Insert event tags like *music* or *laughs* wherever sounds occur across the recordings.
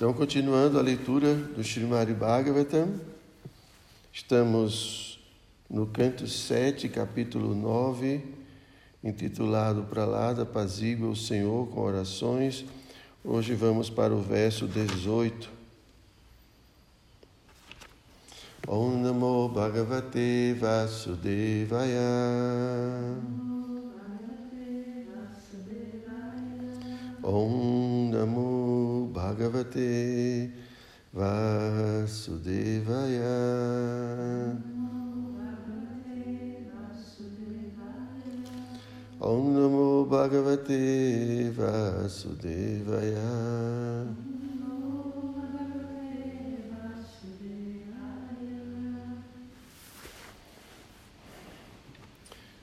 Então, continuando a leitura do Srimad Bhagavatam, estamos no canto 7, capítulo 9, intitulado Pralada apazigua o Senhor com orações. Hoje vamos para o verso 18. Om Namo Bhagavate Vasudevaya. Om Namo Bhagavate Vasudevaya. Om Namo Bhagavate Vasudevaya.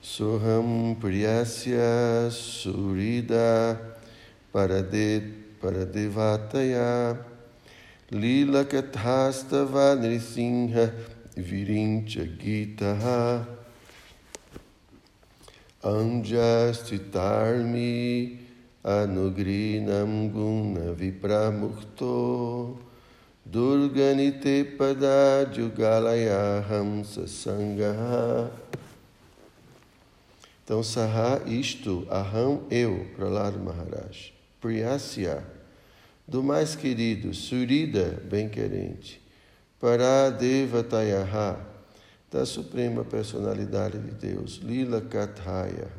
Soham Priyasya Surida Parade, Paradevataya Lila Kathastava Nrisimha Virincha Gitaha Anjastitarmi Anugrinam Guna Vipramukto Durganite Pada Jugalayaham Sasangaha Então, Saha, isto, Aham, eu, Prahlad Maharaj. Priyasya, do mais querido, Surida, bem-querente. Paradevatayaha, da suprema personalidade de Deus. Lila Kathaya,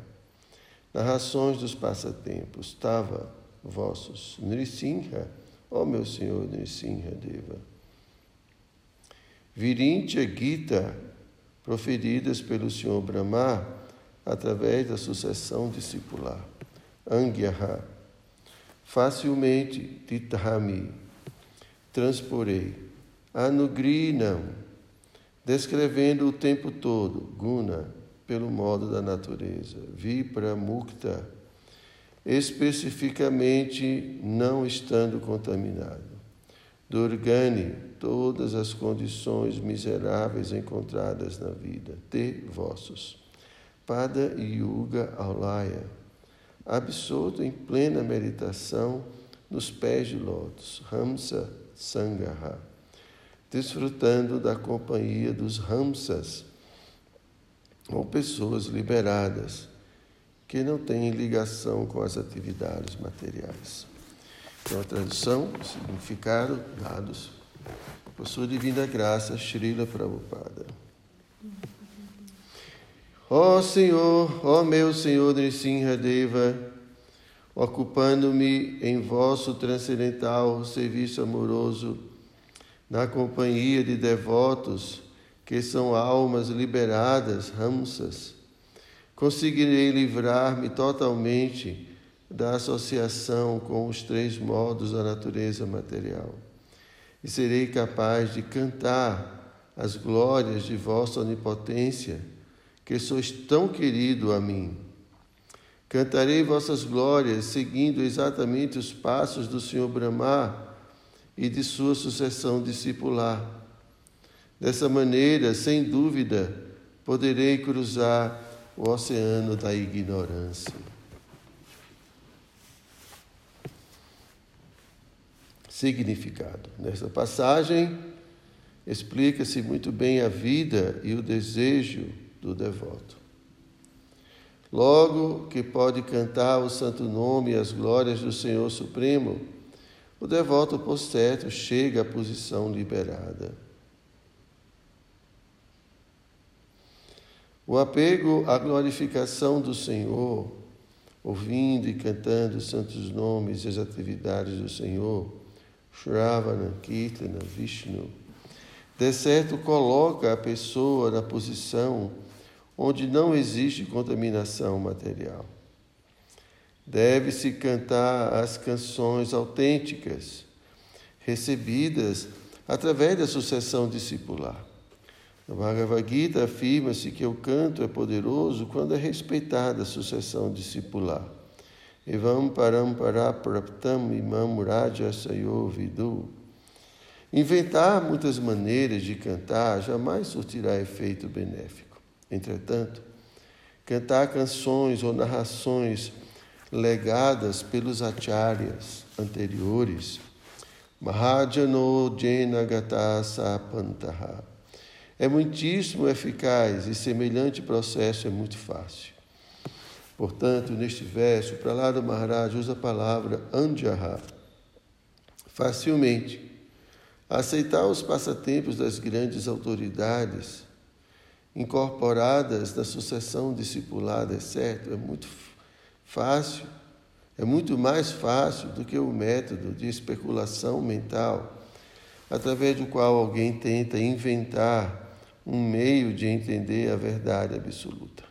narrações dos passatempos. Tava, vossos. Nrisimha, ó meu Senhor Nrisimha Deva. Virintya Gita, proferidas pelo Senhor Brahma, através da sucessão discipular. Angyaha. Facilmente, Titahami, transporei. Anugrinam, descrevendo o tempo todo, Guna, pelo modo da natureza. Vipra Mukta, especificamente não estando contaminado. Durgani, todas as condições miseráveis encontradas na vida, te vossos. Pada Yuga Aulaya, absolto em plena meditação nos pés de lótus, Ramsa Sangaha, desfrutando da companhia dos Ramsas, ou pessoas liberadas que não têm ligação com as atividades materiais. Então, a tradução, significado dados por sua divina graça, Srila Prabhupada. Ó Senhor, ó meu Senhor Nrisimha Deva, ocupando-me em vosso transcendental serviço amoroso, na companhia de devotos que são almas liberadas, ramsas, conseguirei livrar-me totalmente da associação com os três modos da natureza material e serei capaz de cantar as glórias de vossa onipotência que sois tão querido a mim. Cantarei vossas glórias, seguindo exatamente os passos do Senhor Brahma e de sua sucessão discipular. Dessa maneira, sem dúvida, poderei cruzar o oceano da ignorância. Significado. Nesta passagem, explica-se muito bem a vida e o desejo do devoto. Logo que pode cantar o santo nome e as glórias do Senhor Supremo, o devoto, por certo, chega à posição liberada. O apego à glorificação do Senhor, ouvindo e cantando os santos nomes e as atividades do Senhor, Shravana, Kirtana, Vishnu, de certo coloca a pessoa na posição onde não existe contaminação material. Deve-se cantar as canções autênticas, recebidas através da sucessão discipular. Na Bhagavad Gita afirma-se que o canto é poderoso quando é respeitada a sucessão discipular. Evam praptam imam. Inventar muitas maneiras de cantar jamais surtirá efeito benéfico. Entretanto, cantar canções ou narrações legadas pelos acharyas anteriores Mahajano Jenagata Sapantaha. É muitíssimo eficaz e semelhante processo é muito fácil. Portanto, neste verso, para lá do Maharaj usa a palavra Anjaha, facilmente. Aceitar os passatempos das grandes autoridades incorporadas na sucessão discipulada, é certo? É muito fácil, é muito mais fácil do que o método de especulação mental, através do qual alguém tenta inventar um meio de entender a verdade absoluta.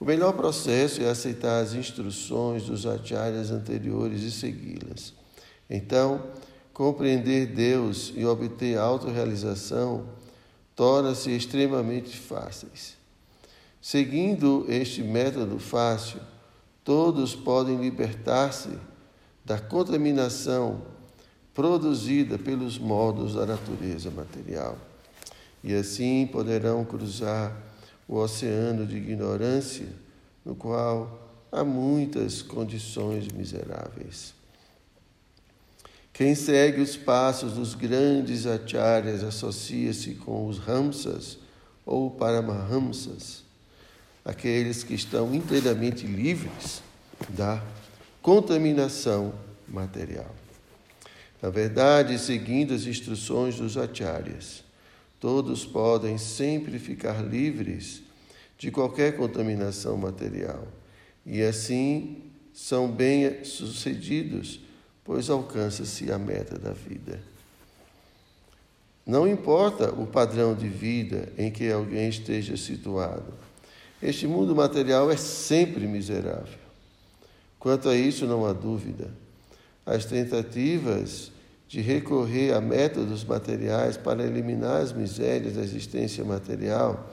O melhor processo é aceitar as instruções dos acharyas anteriores e segui-las. Então, compreender Deus e obter autorrealização torna-se extremamente fáceis. Seguindo este método fácil, todos podem libertar-se da contaminação produzida pelos modos da natureza material. E assim poderão cruzar o oceano de ignorância, no qual há muitas condições miseráveis. Quem segue os passos dos grandes acharyas associa-se com os Ramsas ou Paramahamsas, aqueles que estão inteiramente livres da contaminação material. Na verdade, seguindo as instruções dos acharyas, todos podem sempre ficar livres de qualquer contaminação material e assim são bem-sucedidos pois alcança-se a meta da vida. Não importa o padrão de vida em que alguém esteja situado, este mundo material é sempre miserável. Quanto a isso, não há dúvida. As tentativas de recorrer a métodos materiais para eliminar as misérias da existência material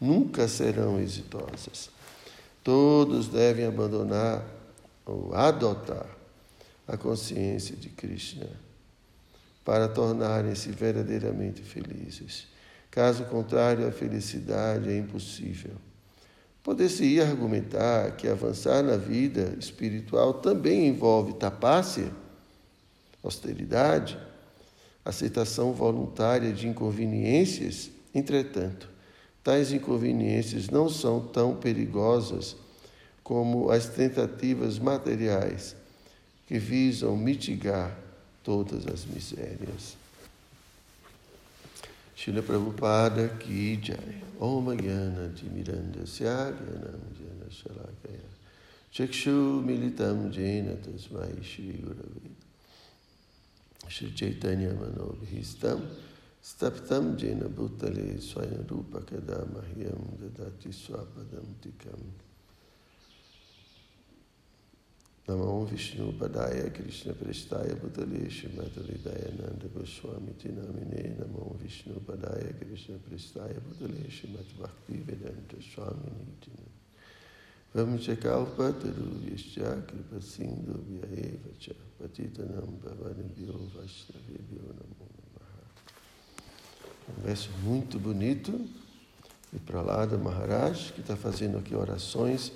nunca serão exitosas. Todos devem abandonar ou adotar a consciência de Krishna para tornarem-se verdadeiramente felizes. Caso contrário, a felicidade é impossível. Poder-se-ia argumentar que avançar na vida espiritual também envolve tapácia, austeridade, aceitação voluntária de inconveniências. Entretanto, tais inconveniências não são tão perigosas como as tentativas materiais que visam mitigar todas as misérias. Shila Prabhupada Ki Jai. Om Jnana Timiranda Syaganam Jana Shalakaya. Chakshu Militam Jena Tasmai Shri Gurave Shri Chaitanya Manobhistam Staptam Jena Bhutale Swayam Rupa Kadamahyam Dadati Swapadam Tikam Namo Vishnu Padaya Krishna Prestaya Bhutale Shrimatali Dayananda Goswami Tinamine Namo Vishnu Padaya Krishna Prestaya Bhutale Shrimat Bhakti Vedanta Swami Nitina Pataru Yascha Kripa Sindhu Vyaeva Cha Patitanam Bhavanibhyo Vaishnavibhyo Namo Namaha Um verso muito bonito. E para lá do Maharaj que está fazendo aqui orações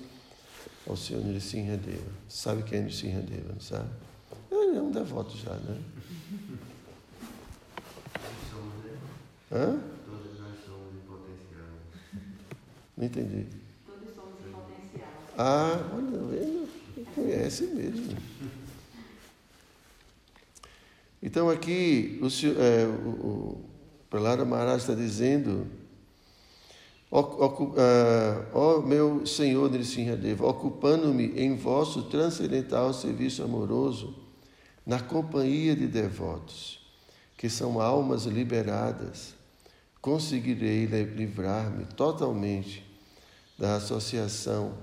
ao Senhor Nrisimhadeva. Sabe quem é Nrisimhadeva, não sabe? Ele é um devoto já, né? Hã? Todos nós somos em potencial. Não entendi. Todos somos em potencial. Ah, olha, ele conhece mesmo. Então aqui o, senhor- é, o, o Prahlada Maharaj está dizendo Ah, ó meu Senhor Nrisimhadeva, ocupando-me em vosso transcendental serviço amoroso, na companhia de devotos, que são almas liberadas, conseguirei li- livrar-me totalmente da associação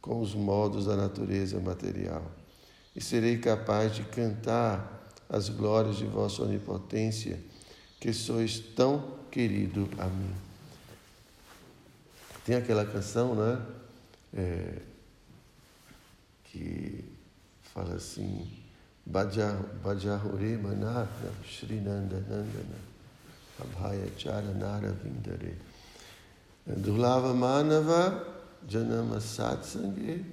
com os modos da natureza material e serei capaz de cantar as glórias de vossa onipotência, que sois tão querido a mim. Tem aquela canção, né? É, que fala assim, Bajahore Manatna Shrinanda Nandana Abhaya Charanara Vindare Dulava Manava Janama Satsange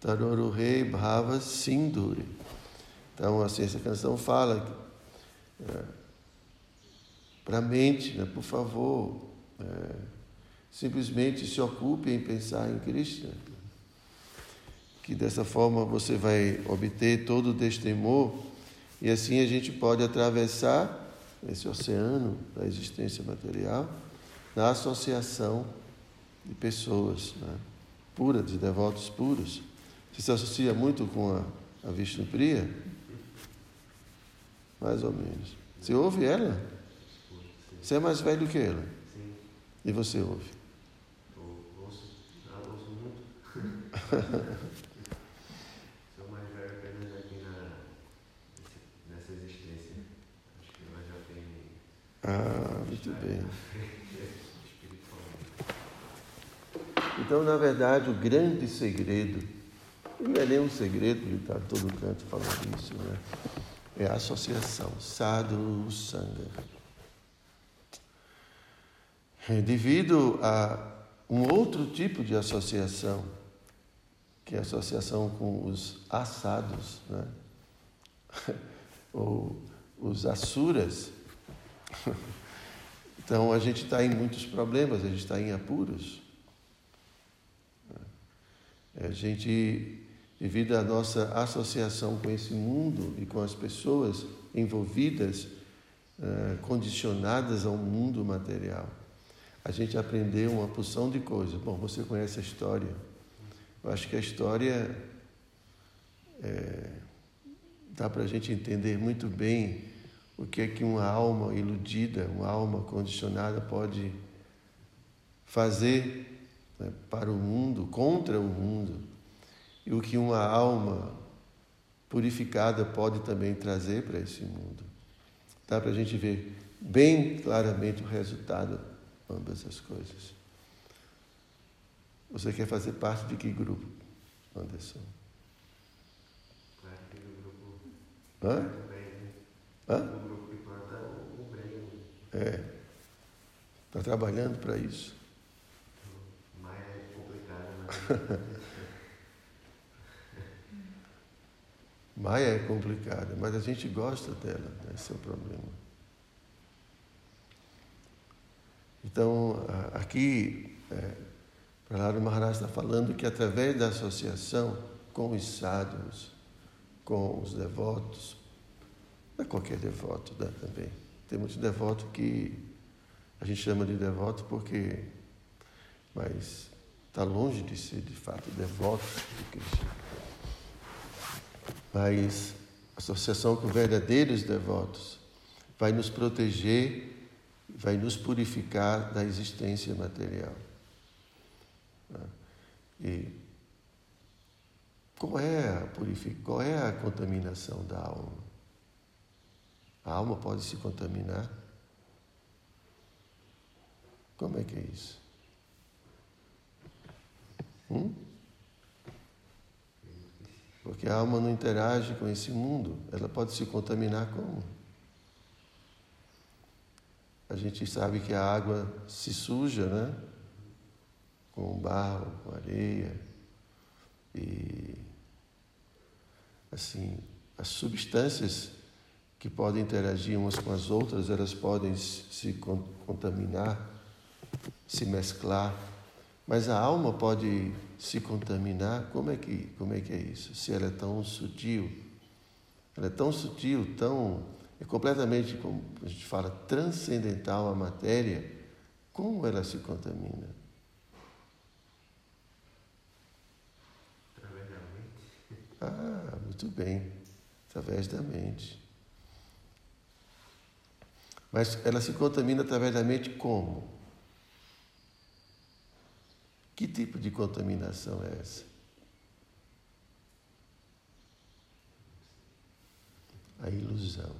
Taroruhe Bhava Sinduri Então, assim, essa canção fala é, para a mente, né? por favor, é, simplesmente se ocupe em pensar em Krishna. Que dessa forma você vai obter todo o destemor e assim a gente pode atravessar esse oceano da existência material na associação de pessoas né? puras, de devotos puros. Você se associa muito com a, a Vishnu Priya? Mais ou menos. Você ouve ela? Você é mais velho que ela? Sim. E você ouve? Eu ouço, eu ouço muito. Sou mais velho apenas aqui na, nessa existência. Acho que nós já tem Ah, muito bem. *laughs* Então, na verdade, o grande segredo, não é nem um segredo, ele está em todo canto falando isso, né? é a associação, sadhu sangha. É devido a um outro tipo de associação, que é a associação com os assados, né? *laughs* ou os asuras. *laughs* Então a gente está em muitos problemas, a gente está em apuros. A gente, devido à nossa associação com esse mundo e com as pessoas envolvidas, eh, condicionadas ao mundo material, a gente aprendeu uma porção de coisas. Bom, você conhece a história. Eu acho que a história eh, dá para a gente entender muito bem o que é que uma alma iludida, uma alma condicionada pode fazer né, para o mundo, contra o mundo, e o que uma alma purificada pode também trazer para esse mundo. Dá para a gente ver bem claramente o resultado de ambas essas coisas. Você quer fazer parte de que grupo, Anderson? Claro que o grupo Hã? né? Hã? O grupo que planta o, o bem, É. Está trabalhando para isso. *laughs* mas é complicado, mas Maia é complicada, mas a gente gosta dela, né? esse é o problema. Então, aqui, é, Prahlada Maharaj está falando que através da associação com os sadhus, com os devotos, não é qualquer devoto né, também. Tem muitos devotos que a gente chama de devoto porque, mas está longe de ser de fato devoto de Krishna. Mas associação com verdadeiros devotos vai nos proteger, vai nos purificar da existência material. Né? E qual é a purific... qual é a contaminação da alma? A alma pode se contaminar? Como é que é isso? Hum? Porque a alma não interage com esse mundo, ela pode se contaminar como? A gente sabe que a água se suja, né? Com barro, com areia. E assim, as substâncias que podem interagir umas com as outras, elas podem se con- contaminar, se mesclar. Mas a alma pode se contaminar? Como é que, como é, que é isso? Se ela é tão sutil, ela é tão sutil, tão é completamente, como a gente fala, transcendental à matéria, como ela se contamina? através da mente. Ah, muito bem, através da mente. Mas ela se contamina através da mente como? Que tipo de contaminação é essa? A ilusão.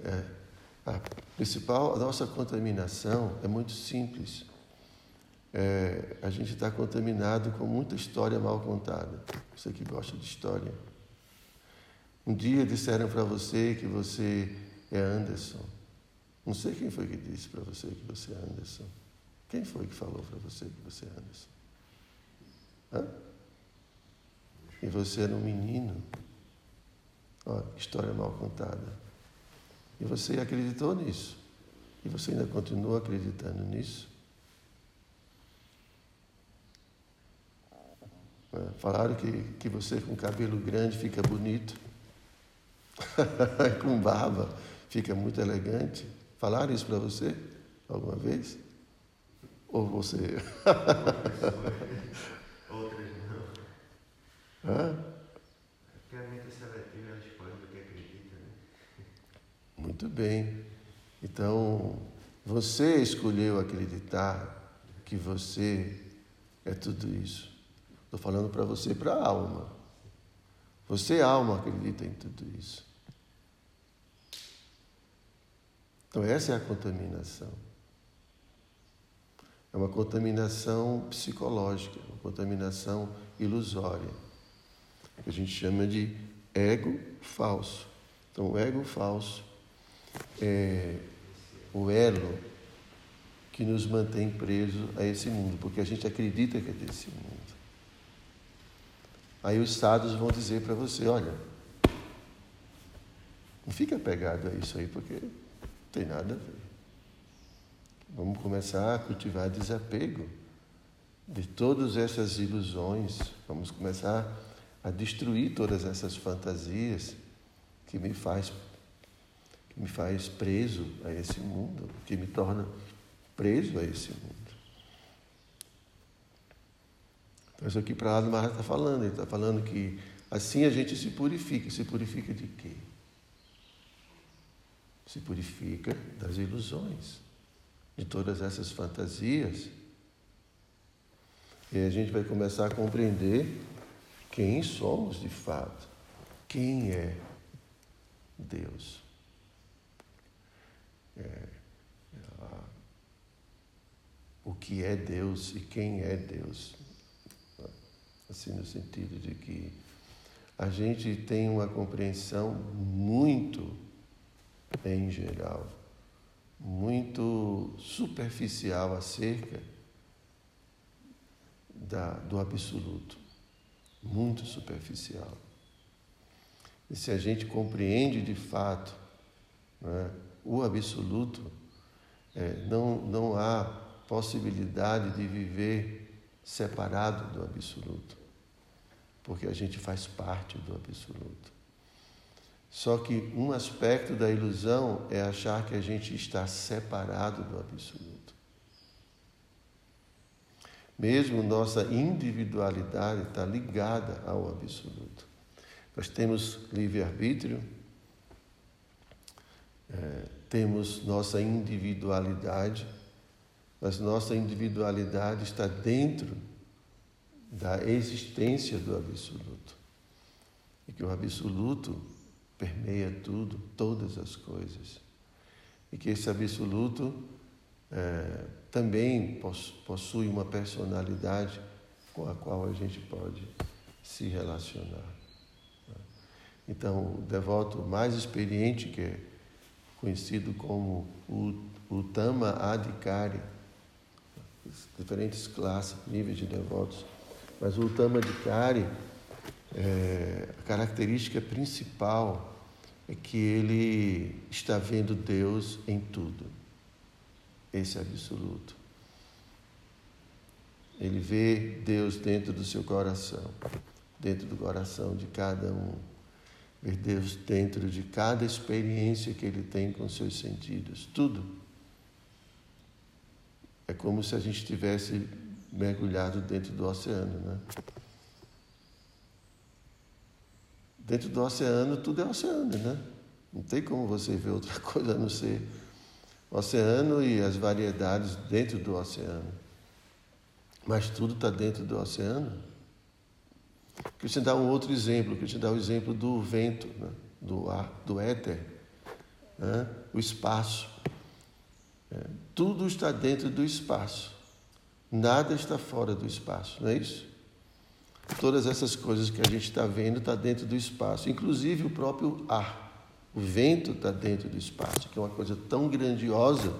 É, a principal, a nossa contaminação é muito simples. É, a gente está contaminado com muita história mal contada. Você que gosta de história. Um dia disseram para você que você é Anderson. Não sei quem foi que disse para você que você é Anderson. Quem foi que falou para você que você é Anderson? Hã? e você era um menino. Ó, história mal contada. E você acreditou nisso. E você ainda continua acreditando nisso. Falaram que, que você com cabelo grande fica bonito. *laughs* com barba fica muito elegante. Falaram isso para você alguma vez? Ou você. *laughs* Outras não. Hã? Porque a mente seletiva ela escolhe o que acredita, né? Muito bem. Então, você escolheu acreditar que você é tudo isso. Estou falando para você, para a alma. Você, alma, acredita em tudo isso. Então, essa é a contaminação. É uma contaminação psicológica, uma contaminação ilusória, que a gente chama de ego falso. Então, o ego falso é o elo que nos mantém presos a esse mundo, porque a gente acredita que é desse mundo. Aí os sábios vão dizer para você: olha, não fica apegado a isso aí, porque não tem nada a ver. Vamos começar a cultivar desapego de todas essas ilusões. Vamos começar a destruir todas essas fantasias que me faz que me faz preso a esse mundo, que me torna preso a esse mundo. Então isso aqui para lá do está falando, ele está falando que assim a gente se purifica. Se purifica de quê? Se purifica das ilusões de todas essas fantasias. E a gente vai começar a compreender quem somos de fato, quem é Deus. É, a, o que é Deus e quem é Deus. Assim, no sentido de que a gente tem uma compreensão muito, em geral, muito superficial acerca da, do absoluto, muito superficial. E se a gente compreende de fato né, o absoluto, é, não, não há possibilidade de viver separado do absoluto, porque a gente faz parte do absoluto. Só que um aspecto da ilusão é achar que a gente está separado do absoluto. Mesmo nossa individualidade está ligada ao absoluto. Nós temos livre-arbítrio, é, temos nossa individualidade, mas nossa individualidade está dentro da existência do absoluto. E que o absoluto permeia tudo, todas as coisas. E que esse absoluto é, também possui uma personalidade com a qual a gente pode se relacionar. Então, o devoto mais experiente, que é conhecido como o, o Tama Adhikari, diferentes classes, níveis de devotos, mas o Tama é, a característica principal é que ele está vendo Deus em tudo. Esse é absoluto. Ele vê Deus dentro do seu coração, dentro do coração de cada um. Vê Deus dentro de cada experiência que ele tem com seus sentidos. Tudo. É como se a gente tivesse mergulhado dentro do oceano, né? Dentro do oceano, tudo é oceano, né? Não tem como você ver outra *laughs* coisa a não ser oceano e as variedades dentro do oceano. Mas tudo está dentro do oceano. Queria te dar um outro exemplo, queria te dar o um exemplo do vento, né? do ar, do éter, né? o espaço. É, tudo está dentro do espaço. Nada está fora do espaço, não é isso? Todas essas coisas que a gente está vendo está dentro do espaço, inclusive o próprio ar. O vento está dentro do espaço, que é uma coisa tão grandiosa,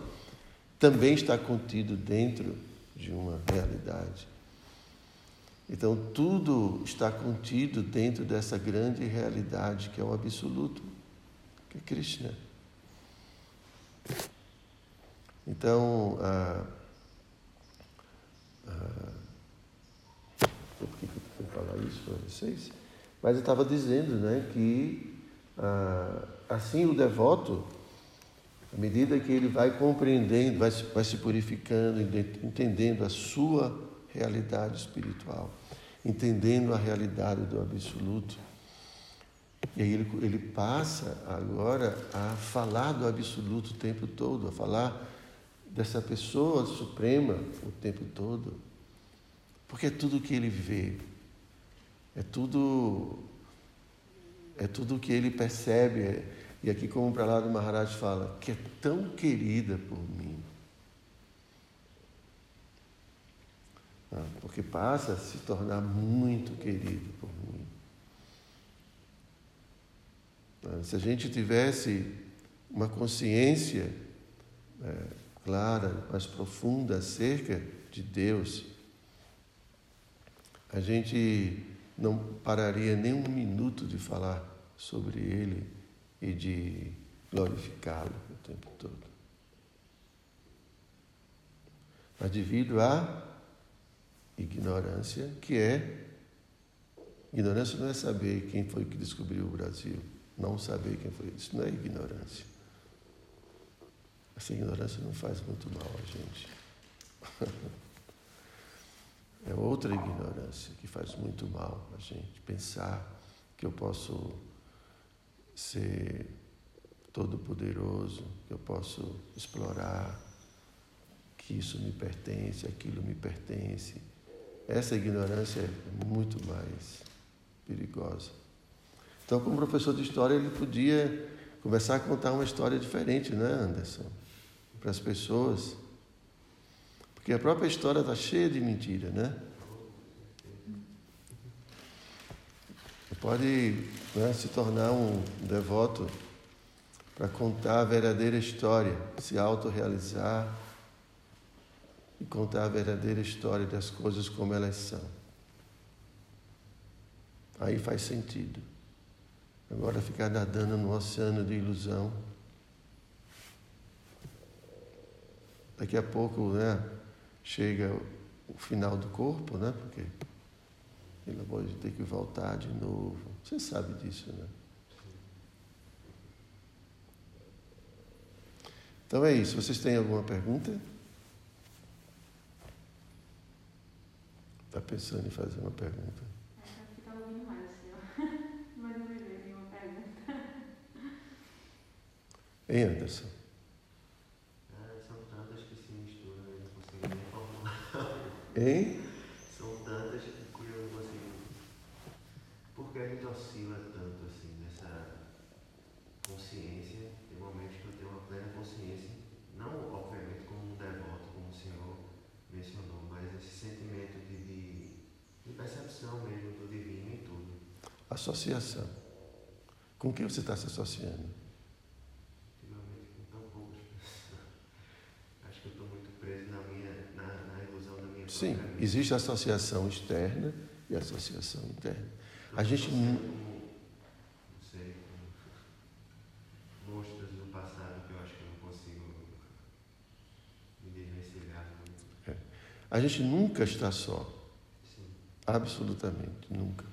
também está contido dentro de uma realidade. Então, tudo está contido dentro dessa grande realidade que é o absoluto, que é Krishna. Então, ah, por que eu falar isso para vocês? Mas eu estava dizendo né, que ah, assim o devoto, à medida que ele vai compreendendo, vai, vai se purificando, entendendo a sua realidade espiritual, entendendo a realidade do absoluto. E aí ele, ele passa agora a falar do absoluto o tempo todo, a falar dessa pessoa suprema o tempo todo. Porque é tudo que ele vê, é tudo é tudo que ele percebe. E aqui como lá do Maharaj fala, que é tão querida por mim. Ah, porque passa a se tornar muito querido por mim. Ah, se a gente tivesse uma consciência é, clara, mais profunda acerca de Deus, a gente não pararia nem um minuto de falar sobre Ele e de glorificá-lo o tempo todo. Mas devido à ignorância, que é. Ignorância não é saber quem foi que descobriu o Brasil, não saber quem foi. Isso não é ignorância. Essa ignorância não faz muito mal a gente. *laughs* É outra ignorância que faz muito mal a gente. Pensar que eu posso ser todo-poderoso, que eu posso explorar, que isso me pertence, aquilo me pertence. Essa ignorância é muito mais perigosa. Então, como professor de história, ele podia começar a contar uma história diferente, né, Anderson? Para as pessoas. Porque a própria história está cheia de mentira, né? Pode né, se tornar um devoto para contar a verdadeira história, se autorrealizar e contar a verdadeira história das coisas como elas são. Aí faz sentido. Agora ficar nadando no oceano de ilusão. Daqui a pouco, né, chega o final do corpo, né? Porque ele pode ter que voltar de novo. Você sabe disso, né? Então é isso. Vocês têm alguma pergunta? Está pensando em fazer uma pergunta? Acho que *laughs* está ouvindo mais, senhor. Mas não me veio nenhuma pergunta. Hein, Anderson? É, são tantas que se misturam e não consigo nem formular. Hein? São tantas que eu não consigo. Por que a gente oscila tanto assim nessa consciência? Tem momentos que eu tenho uma plena consciência, não obviamente como um devoto, como o senhor mencionou, mas esse sentimento de, de, de percepção mesmo do divino em tudo. Associação. Com quem você está se associando? Ultimamente com tão poucas pessoas. Acho que eu estou muito preso na minha, na, na ilusão da minha Sim, própria vida. Existe a associação externa e a associação interna. A gente monstros do passado que eu acho que não consigo me desvencilhar muito. A gente nunca está só. Sim. Absolutamente, nunca.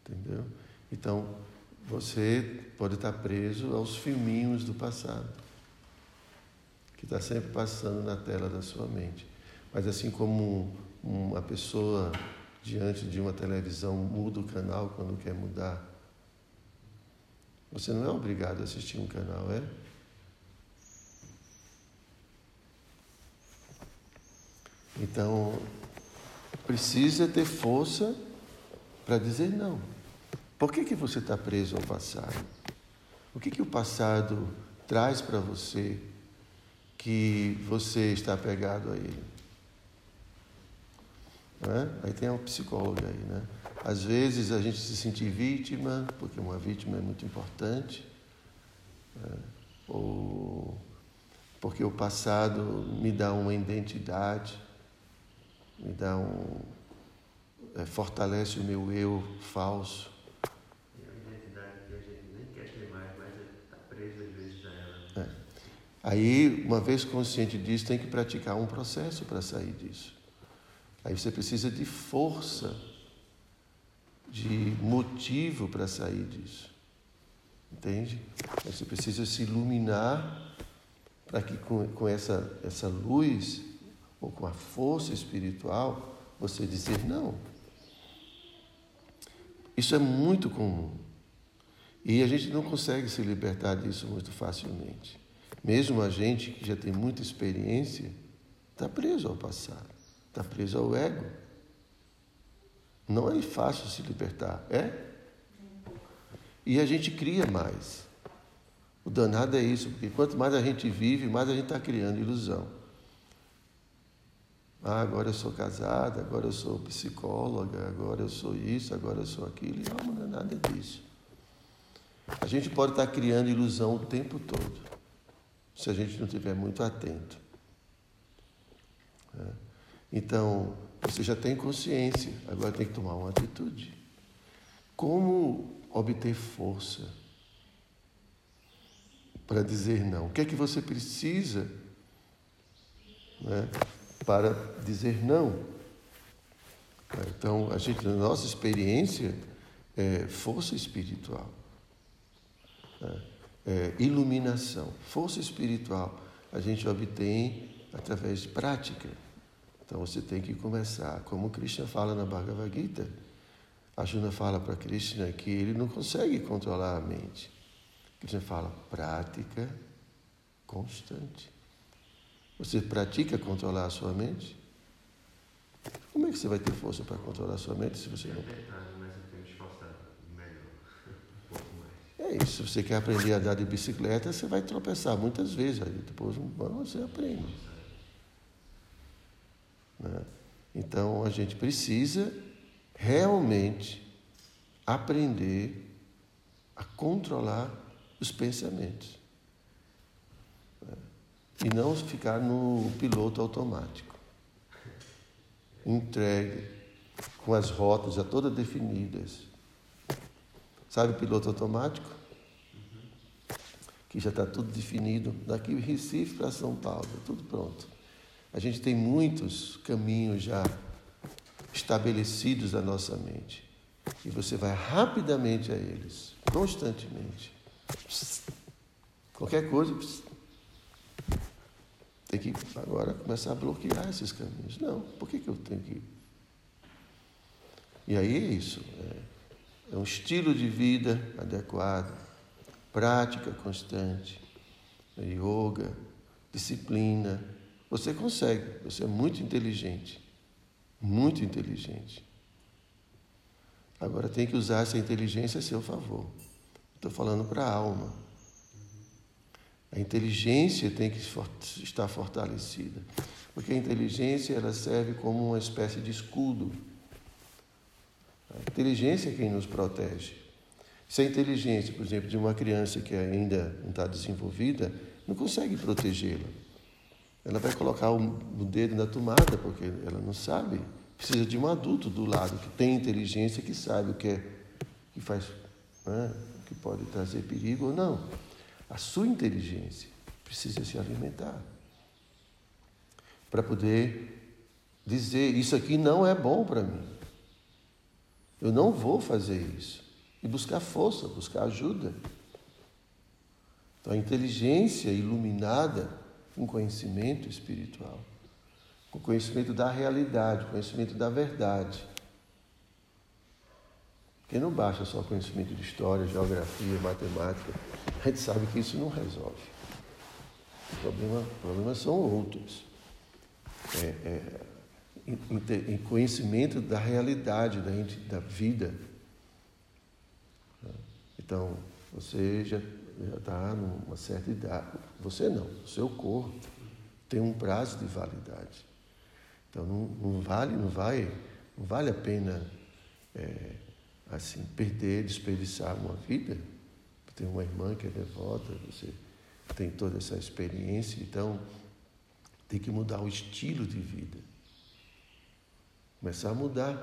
Entendeu? Então, você pode estar preso aos filminhos do passado, está sempre passando na tela da sua mente. Mas assim como uma pessoa diante de uma televisão muda o canal quando quer mudar, você não é obrigado a assistir um canal, é? Então, precisa ter força para dizer não. Por que, que você está preso ao passado? O que, que o passado traz para você que você está apegado a ele? É? Aí tem um psicólogo aí, né? Às vezes a gente se sente vítima, porque uma vítima é muito importante, né? ou porque o passado me dá uma identidade. me dá um. É, fortalece o meu eu falso. É uma identidade que a gente nem quer ter mais, mas está preso às vezes a ela. É. Aí, uma vez consciente disso, tem que praticar um processo para sair disso. Aí você precisa de força, de motivo para sair disso. Entende? Aí você precisa se iluminar para que com, com essa, essa luz ou com a força espiritual você dizer não. Isso é muito comum. E a gente não consegue se libertar disso muito facilmente. Mesmo a gente que já tem muita experiência, está preso ao passado, está preso ao ego. Não é fácil se libertar, é? E a gente cria mais. O danado é isso, porque quanto mais a gente vive, mais a gente está criando ilusão. Ah, agora eu sou casada, agora eu sou psicóloga, agora eu sou isso, agora eu sou aquilo. E não, não é nada disso. A gente pode estar criando ilusão o tempo todo, se a gente não estiver muito atento. É. Então, você já tem consciência, agora tem que tomar uma atitude. Como obter força para dizer não? O que é que você precisa né, para dizer não? Então, a gente, na nossa experiência, é força espiritual, né? É iluminação. Força espiritual a gente obtém através de prática. Então, você tem que começar, como Krishna fala na Bhagavad Gita, Arjuna fala para Krishna que ele não consegue controlar a mente. Krishna fala prática constante. Você pratica controlar a sua mente? Como é que você vai ter força para controlar a sua mente se você não. mas eu tenho que esforçar melhor, um pouco mais. É isso. Se você quer aprender a andar de bicicleta, você vai tropeçar muitas vezes. Aí depois você aprende. Né? Então a gente precisa realmente aprender a controlar os pensamentos. Né? E não ficar no piloto automático. Entregue, com as rotas já todas definidas. Sabe piloto automático? Que já está tudo definido, daqui Recife para São Paulo, tudo pronto. A gente tem muitos caminhos já estabelecidos na nossa mente. E você vai rapidamente a eles, constantemente. Qualquer coisa, tem que agora começar a bloquear esses caminhos. Não, por que, que eu tenho que. E aí é isso. É, é um estilo de vida adequado, prática constante, yoga, disciplina. Você consegue, você é muito inteligente muito inteligente. Agora tem que usar essa inteligência a seu favor. Estou falando para a alma. A inteligência tem que estar fortalecida, porque a inteligência ela serve como uma espécie de escudo. Inteligência é quem nos protege. Se a inteligência, por exemplo, de uma criança que ainda não está desenvolvida, não consegue protegê-la. Ela vai colocar o, dedo na tomada porque ela não sabe. Precisa de um adulto do lado que tem inteligência, que sabe o que é, que faz, né, que pode trazer perigo ou não. A sua inteligência precisa se alimentar para poder dizer isso aqui não é bom para mim. Eu não vou fazer isso e buscar força, buscar ajuda. Então a inteligência iluminada um conhecimento espiritual, o conhecimento da realidade, o conhecimento da verdade. Porque não basta só conhecimento de história, geografia, matemática. A gente sabe que isso não resolve. Os problema, problemas são outros. É, é, em, conhecimento da realidade da, da vida. Então, você já está numa certa idade. Você não, o seu corpo tem um prazo de validade. Então não, não vale, não vai, não vale a pena é, assim perder, desperdiçar uma vida. Tem uma irmã que é devota, você tem toda essa experiência, então tem que mudar o estilo de vida. Começar a mudar,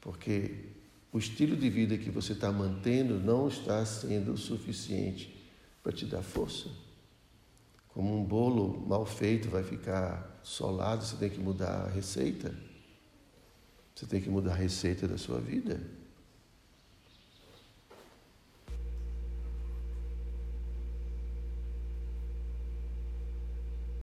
porque o estilo de vida que você está mantendo não está sendo suficiente para te dar força. Como um bolo mal feito vai ficar solado, você tem que mudar a receita. Você tem que mudar a receita da sua vida.